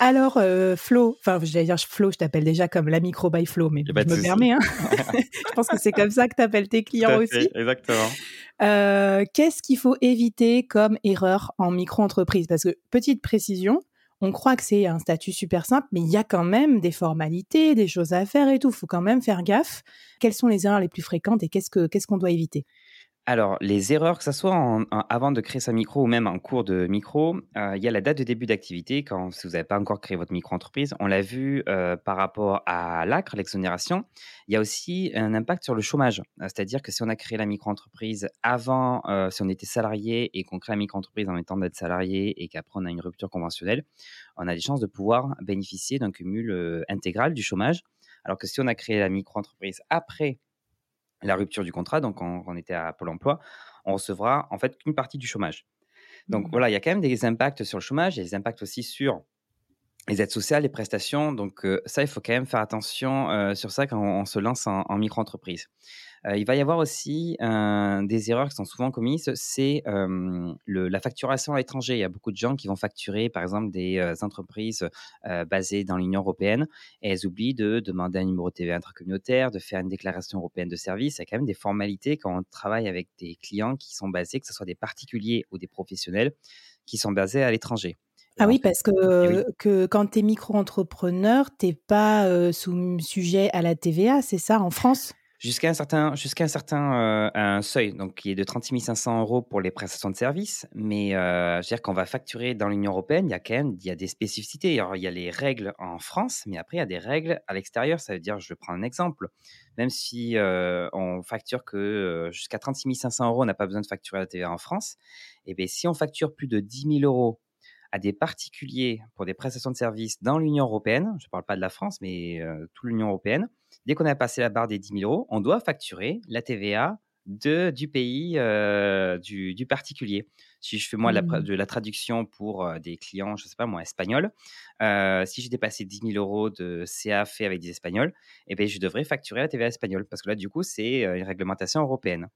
Alors, euh, Flo, enfin, j'allais dire Flo, je t'appelle déjà comme la micro by Flo, mais je me permets. Hein. je pense que c'est comme ça que tu appelles tes clients aussi. Exactement. Euh, qu'est-ce qu'il faut éviter comme erreur en micro-entreprise? Parce que, petite précision, on croit que c'est un statut super simple, mais il y a quand même des formalités, des choses à faire et tout. Il faut quand même faire gaffe. Quelles sont les erreurs les plus fréquentes et qu'est-ce qu'on doit éviter? Alors, les erreurs, que ce soit avant de créer sa micro ou même en cours de micro, euh, il y a la date de début d'activité. Quand vous n'avez pas encore créé votre micro-entreprise, on l'a vu euh, par rapport à l'ACRE, l'exonération. Il y a aussi un impact sur le chômage. C'est-à-dire que si on a créé la micro-entreprise avant, euh, si on était salarié et qu'on crée la micro-entreprise en étant d'être salarié et qu'après on a une rupture conventionnelle, on a des chances de pouvoir bénéficier d'un cumul intégral du chômage. Alors que si on a créé la micro-entreprise après la rupture du contrat, donc quand on était à Pôle emploi, on recevra en fait qu'une partie du chômage. Donc mmh. voilà, il y a quand même des impacts sur le chômage, il y a des impacts aussi sur les aides sociales, les prestations. Donc ça, il faut quand même faire attention sur ça quand on, se lance en micro-entreprise. Euh, il va y avoir aussi des erreurs qui sont souvent commises, c'est la facturation à l'étranger. Il y a beaucoup de gens qui vont facturer, par exemple, des entreprises basées dans l'Union européenne et elles oublient de demander un numéro TV intracommunautaire, de faire une déclaration européenne de service. Il y a quand même des formalités quand on travaille avec des clients qui sont basés, que ce soit des particuliers ou des professionnels, qui sont basés à l'étranger. Ah oui, parce que, que quand tu es micro-entrepreneur, tu n'es pas sous sujet à la TVA, c'est ça, en France? Jusqu'à un certain, jusqu'à un certain un seuil, donc qui est de 36 500 euros pour les prestations de services. Mais euh, je veux dire qu'on va facturer dans l'Union européenne, il y a quand même il y a des spécificités. Alors, il y a les règles en France, mais après, il y a des règles à l'extérieur. Ça veut dire, je prends un exemple, même si on facture que jusqu'à 36 500 euros, on n'a pas besoin de facturer la TVA en France. Et eh bien, si on facture plus de 10 000 euros à des particuliers pour des prestations de services dans l'Union européenne, je ne parle pas de la France, mais toute l'Union européenne, dès qu'on a passé la barre des 10 000 euros, on doit facturer la TVA du pays du, du, particulier. Si je fais moi mmh. de la traduction pour des clients, je ne sais pas moi, espagnols, si j'ai dépassé 10 000 euros de CA fait avec des Espagnols, eh bien, je devrais facturer la TVA espagnole parce que là, du coup, c'est une réglementation européenne.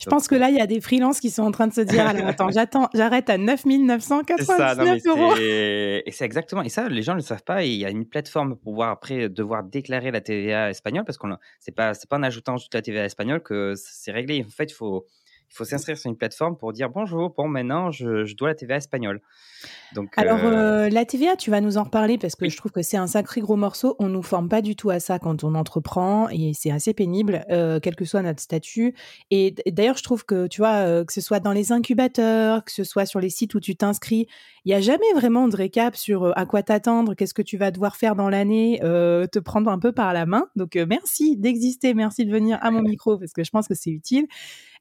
Je pense que là, il y a des freelances qui sont en train de se dire alors attends, j'attends, j'arrête à 9 999 euros. Et c'est exactement. Et ça, les gens ne le savent pas. il y a une plateforme pour pouvoir après devoir déclarer la TVA espagnole parce que c'est pas, c'est pas en ajoutant juste la TVA espagnole que c'est réglé. En fait, il faut il faut s'inscrire sur une plateforme pour dire bonjour, bon, maintenant, je, dois la TVA espagnole. Donc, Alors, euh, euh, la TVA, tu vas nous en reparler parce que je trouve que c'est un sacré gros morceau. On ne nous forme pas du tout à ça quand on entreprend et c'est assez pénible, euh, quel que soit notre statut. Et d'ailleurs, je trouve que, tu vois, que ce soit dans les incubateurs, que ce soit sur les sites où tu t'inscris, il n'y a jamais vraiment de récap sur à quoi t'attendre, qu'est-ce que tu vas devoir faire dans l'année, te prendre un peu par la main. Donc, merci d'exister, merci de venir à mon micro parce que je pense que c'est utile.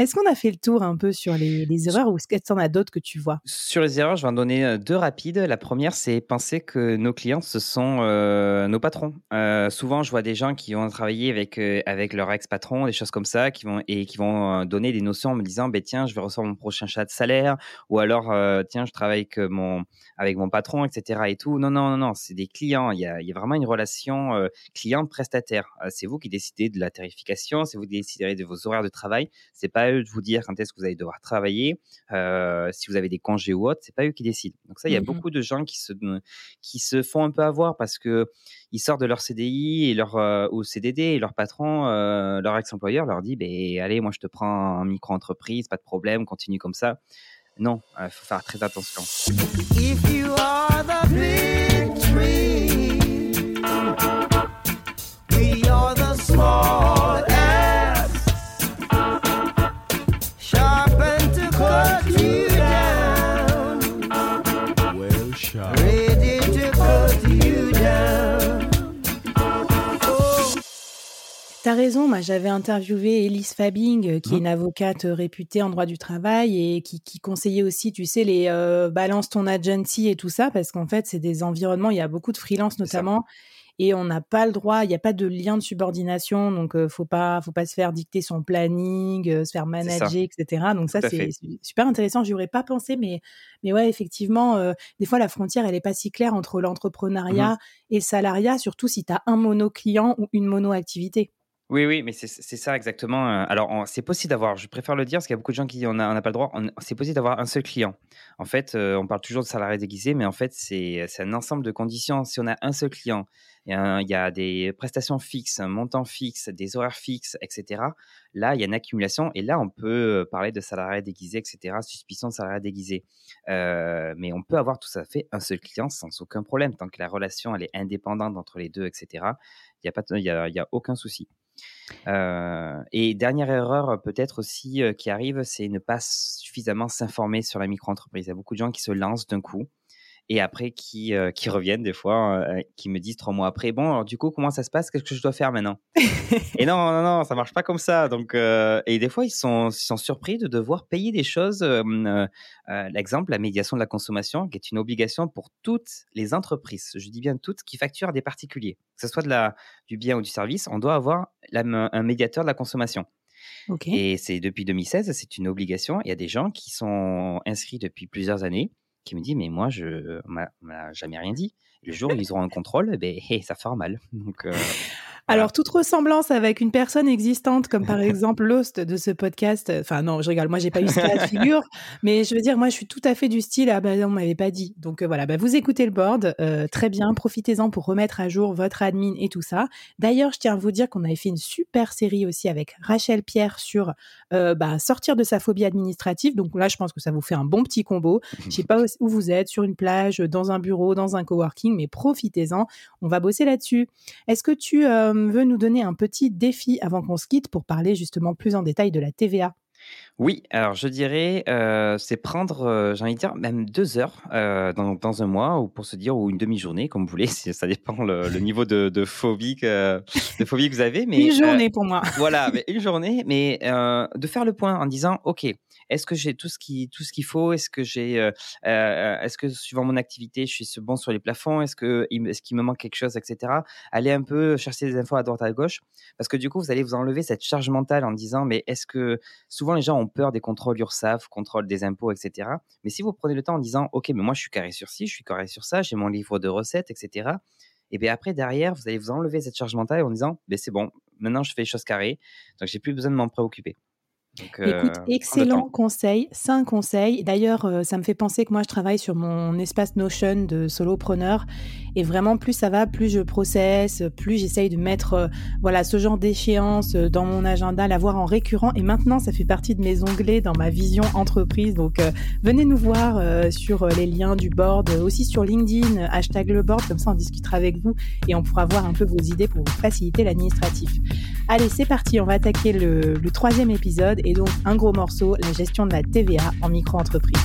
Est-ce qu'on a fait le tour un peu sur les, erreurs ou est-ce qu'il y en a d'autres que tu vois? Sur les erreurs, je vais en donner euh, deux rapides. La première, c'est penser que nos clients, ce sont euh, nos patrons. Euh, souvent, je vois des gens qui vont travailler avec, avec leur ex-patron, des choses comme ça, qui vont, et qui vont donner des notions en me disant bah, Tiens, je vais recevoir mon prochain chat de salaire, ou alors Tiens, je travaille avec mon, avec mon patron, etc. Et tout. Non, non, non, non, c'est des clients. Il y a, il y a vraiment une relation client-prestataire. c'est vous qui décidez de la tarification, c'est vous qui déciderez de vos horaires de travail. C'est pas eux de vous dire quand est-ce que vous allez devoir travailler, euh, si vous avez des congés ou autre, c'est pas eux qui décident. Donc ça, il y a mmh beaucoup de gens qui se qui se font un peu avoir parce que ils sortent de leur CDI et leur euh, ou CDD et leur patron, euh, leur ex-employeur leur dit, ben allez, moi je te prends en micro-entreprise, pas de problème, continue comme ça. Non, il faut faire très attention. If melody. T'as raison, moi j'avais interviewé Elise Fabing, euh, qui est mmh. une avocate euh, réputée en droit du travail et qui, conseillait aussi, tu sais, les euh, balance ton agency et tout ça, parce qu'en fait c'est des environnements, il y a beaucoup de freelance notamment, et on n'a pas le droit, il n'y a pas de lien de subordination, donc ne faut pas, faut pas se faire dicter son planning, se faire manager, etc. Donc ça c'est super intéressant. J'y aurais pas pensé, mais mais ouais effectivement, des fois la frontière elle est pas si claire entre l'entrepreneuriat mmh et le salariat, surtout si tu as un mono client ou une mono activité. Oui, oui, mais c'est ça exactement. Euh, alors, c'est possible d'avoir, je préfère le dire parce qu'il y a beaucoup de gens qui on n'a pas le droit. C'est possible d'avoir un seul client. En fait, euh, on parle toujours de salarié déguisé, mais en fait, c'est un ensemble de conditions. Si on a un seul client, il y a des prestations fixes, un montant fixe, des horaires fixes, etc. Là, il y a une accumulation et là, on peut parler de salarié déguisé, etc. Suspicion de salarié déguisé. Euh, mais on peut avoir tout à fait un seul client sans aucun problème tant que la relation elle est indépendante entre les deux, etc. Il n'y a, pas, a aucun souci. Euh, et dernière erreur peut-être aussi euh, qui arrive, c'est ne pas suffisamment s'informer sur la micro-entreprise. Il y a beaucoup de gens qui se lancent d'un coup et après qui, euh, qui reviennent des fois, euh, qui me disent trois mois après, bon, alors du coup, comment ça se passe? Qu'est-ce que je dois faire maintenant? Et non, non, non, ça marche pas comme ça. Donc, euh, et des fois, ils sont, ils sont surpris de devoir payer des choses. L'exemple, la médiation de la consommation, qui est une obligation pour toutes les entreprises, je dis bien toutes, qui facturent des particuliers. Que ce soit de la, du bien ou du service, on doit avoir un médiateur de la consommation. Et c'est depuis 2016, c'est une obligation. Il y a des gens qui sont inscrits depuis plusieurs années qui me dit mais moi je m'a jamais rien dit. Le jour où ils auront un contrôle, ben, ça fera mal. Donc, euh, alors, toute ressemblance avec une personne existante, comme par exemple l'host de ce podcast, enfin non, je rigole, moi j'ai pas eu ce cas de figure, mais je veux dire, moi je suis tout à fait du style, ah ben on m'avait pas dit. Donc euh, voilà, bah, vous écoutez le board, euh, très bien, profitez-en pour remettre à jour votre admin et tout ça. D'ailleurs, je tiens à vous dire qu'on avait fait une super série aussi avec Rachel Pierre sur bah, sortir de sa phobie administrative. Donc là, je pense que ça vous fait un bon petit combo. Je sais pas où vous êtes, sur une plage, dans un bureau, dans un coworking, mais profitez-en. On va bosser là-dessus. Est-ce que tu veut nous donner un petit défi avant qu'on se quitte pour parler justement plus en détail de la TVA. Oui, alors je dirais, euh, c'est prendre, euh, j'ai envie de dire, même deux heures euh, dans, dans un mois, ou pour se dire, ou une demi-journée, comme vous voulez, ça dépend le, niveau de, de phobie que, de phobie que vous avez. Mais, une journée pour moi. Voilà, une journée, mais de faire le point en disant, OK, est-ce que j'ai tout ce qu'il faut? Est-ce que j'ai est-ce que suivant mon activité, je suis bon sur les plafonds? Est-ce qu'il me manque quelque chose, etc. Allez un peu chercher des infos à droite à gauche, parce que du coup, vous allez vous enlever cette charge mentale en disant, mais est-ce que souvent les gens ont peur des contrôles URSAF, contrôle des impôts, etc. Mais si vous prenez le temps en disant, OK, mais moi je suis carré sur ci, je suis carré sur ça, j'ai mon livre de recettes, etc. Et bien après, derrière, vous allez vous enlever cette charge mentale en disant, ben c'est bon, maintenant je fais les choses carrées, donc j'ai plus besoin de m'en préoccuper. Écoute, euh, excellent conseil, un conseil. D'ailleurs, euh, ça me fait penser que moi, je travaille sur mon espace Notion de solopreneur. Et vraiment, plus ça va, plus je processe, plus j'essaye de mettre euh, voilà, ce genre d'échéance dans mon agenda, l'avoir en récurrent. Et maintenant, ça fait partie de mes onglets dans ma vision entreprise. Donc, venez nous voir sur les liens du board, aussi sur LinkedIn, hashtag le board. Comme ça, on discutera avec vous et on pourra voir un peu vos idées pour vous faciliter l'administratif. Allez, c'est parti. On va attaquer le, troisième épisode et donc un gros morceau, la gestion de la TVA en micro-entreprise.